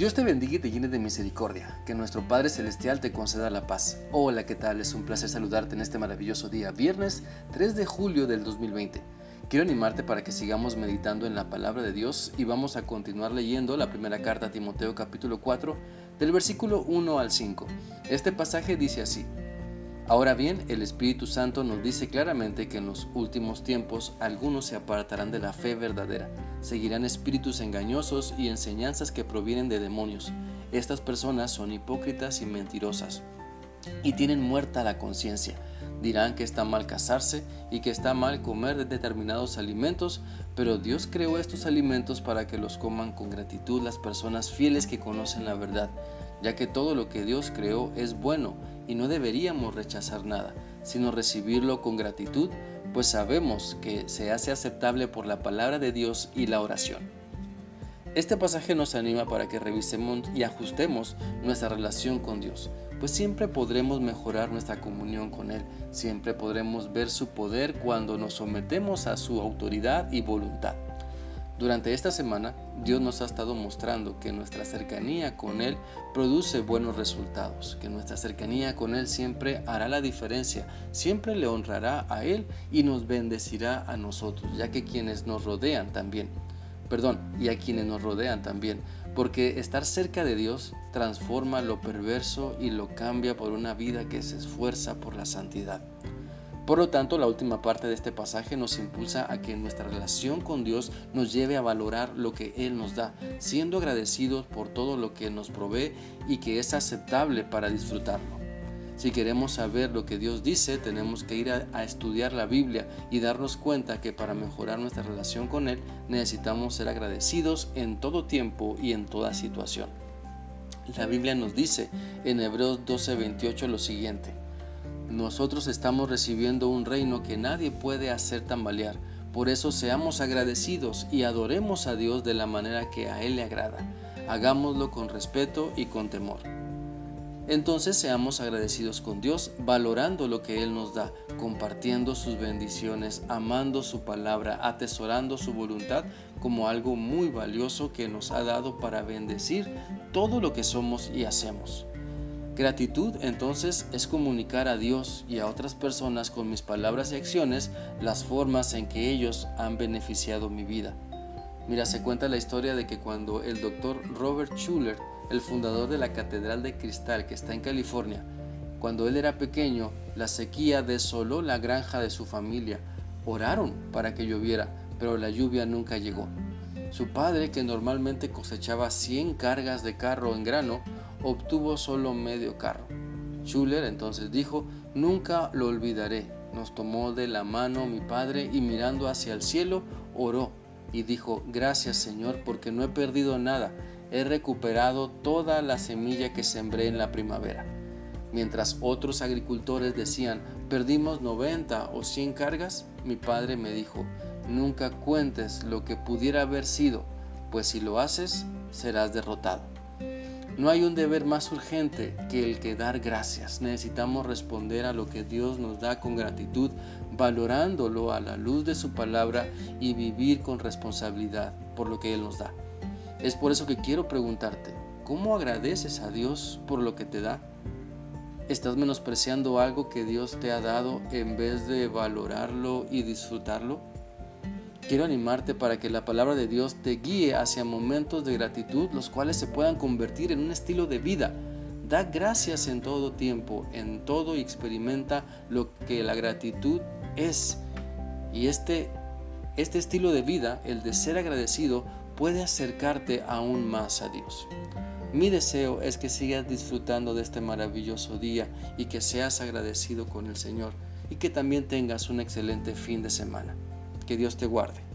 Dios te bendiga y te llene de misericordia, que nuestro Padre Celestial te conceda la paz. Hola, ¿qué tal? Es un placer saludarte en este maravilloso día, viernes 3 de julio del 2020. Quiero animarte para que sigamos meditando en la palabra de Dios y vamos a continuar leyendo la primera carta a Timoteo capítulo 4 del versículo 1 al 5. Este pasaje dice así, Ahora bien, el Espíritu Santo nos dice claramente que en los últimos tiempos algunos se apartarán de la fe verdadera, seguirán espíritus engañosos y enseñanzas que provienen de demonios. Estas personas son hipócritas y mentirosas y tienen muerta la conciencia. Dirán que está mal casarse y que está mal comer determinados alimentos, pero Dios creó estos alimentos para que los coman con gratitud las personas fieles que conocen la verdad, ya que todo lo que Dios creó es bueno y no deberíamos rechazar nada, sino recibirlo con gratitud, pues sabemos que se hace aceptable por la palabra de Dios y la oración. Este pasaje nos anima para que revisemos y ajustemos nuestra relación con Dios, pues siempre podremos mejorar nuestra comunión con Él, siempre podremos ver su poder cuando nos sometemos a su autoridad y voluntad. Durante esta semana, Dios nos ha estado mostrando que nuestra cercanía con Él produce buenos resultados, que nuestra cercanía con Él siempre hará la diferencia, siempre le honrará a Él y nos bendecirá a nosotros, ya que quienes nos rodean también, perdón, y a quienes nos rodean también, porque estar cerca de Dios transforma lo perverso y lo cambia por una vida que se esfuerza por la santidad. Por lo tanto, la última parte de este pasaje nos impulsa a que nuestra relación con Dios nos lleve a valorar lo que Él nos da, siendo agradecidos por todo lo que nos provee y que es aceptable para disfrutarlo. Si queremos saber lo que Dios dice, tenemos que ir a, estudiar la Biblia y darnos cuenta que para mejorar nuestra relación con Él necesitamos ser agradecidos en todo tiempo y en toda situación. La Biblia nos dice en Hebreos 12:28 lo siguiente. Nosotros estamos recibiendo un reino que nadie puede hacer tambalear. Por eso seamos agradecidos y adoremos a Dios de la manera que a Él le agrada. Hagámoslo con respeto y con temor. Entonces seamos agradecidos con Dios, valorando lo que Él nos da, compartiendo sus bendiciones, amando su palabra, atesorando su voluntad como algo muy valioso que nos ha dado para bendecir todo lo que somos y hacemos. Gratitud entonces es comunicar a Dios y a otras personas con mis palabras y acciones las formas en que ellos han beneficiado mi vida. Mira, se cuenta la historia de que cuando el doctor Robert Schuller, el fundador de la Catedral de Cristal que está en California, cuando él era pequeño, la sequía desoló la granja de su familia. Oraron para que lloviera, pero la lluvia nunca llegó. Su padre, que normalmente cosechaba 100 cargas de carro en grano, obtuvo solo medio carro. Schuller entonces dijo, nunca lo olvidaré. Nos tomó de la mano mi padre y mirando hacia el cielo oró y dijo, gracias Señor porque no he perdido nada, he recuperado toda la semilla que sembré en la primavera. Mientras otros agricultores decían, perdimos 90 o 100 cargas, mi padre me dijo, nunca cuentes lo que pudiera haber sido, pues si lo haces, serás derrotado. No hay un deber más urgente que el que dar gracias. Necesitamos responder a lo que Dios nos da con gratitud, valorándolo a la luz de su palabra y vivir con responsabilidad por lo que Él nos da. Es por eso que quiero preguntarte, ¿cómo agradeces a Dios por lo que te da? ¿Estás menospreciando algo que Dios te ha dado en vez de valorarlo y disfrutarlo? Quiero animarte para que la palabra de Dios te guíe hacia momentos de gratitud, los cuales se puedan convertir en un estilo de vida. Da gracias en todo tiempo, en todo y experimenta lo que la gratitud es. Y este, este estilo de vida, el de ser agradecido, puede acercarte aún más a Dios. Mi deseo es que sigas disfrutando de este maravilloso día y que seas agradecido con el Señor y que también tengas un excelente fin de semana. Que Dios te guarde.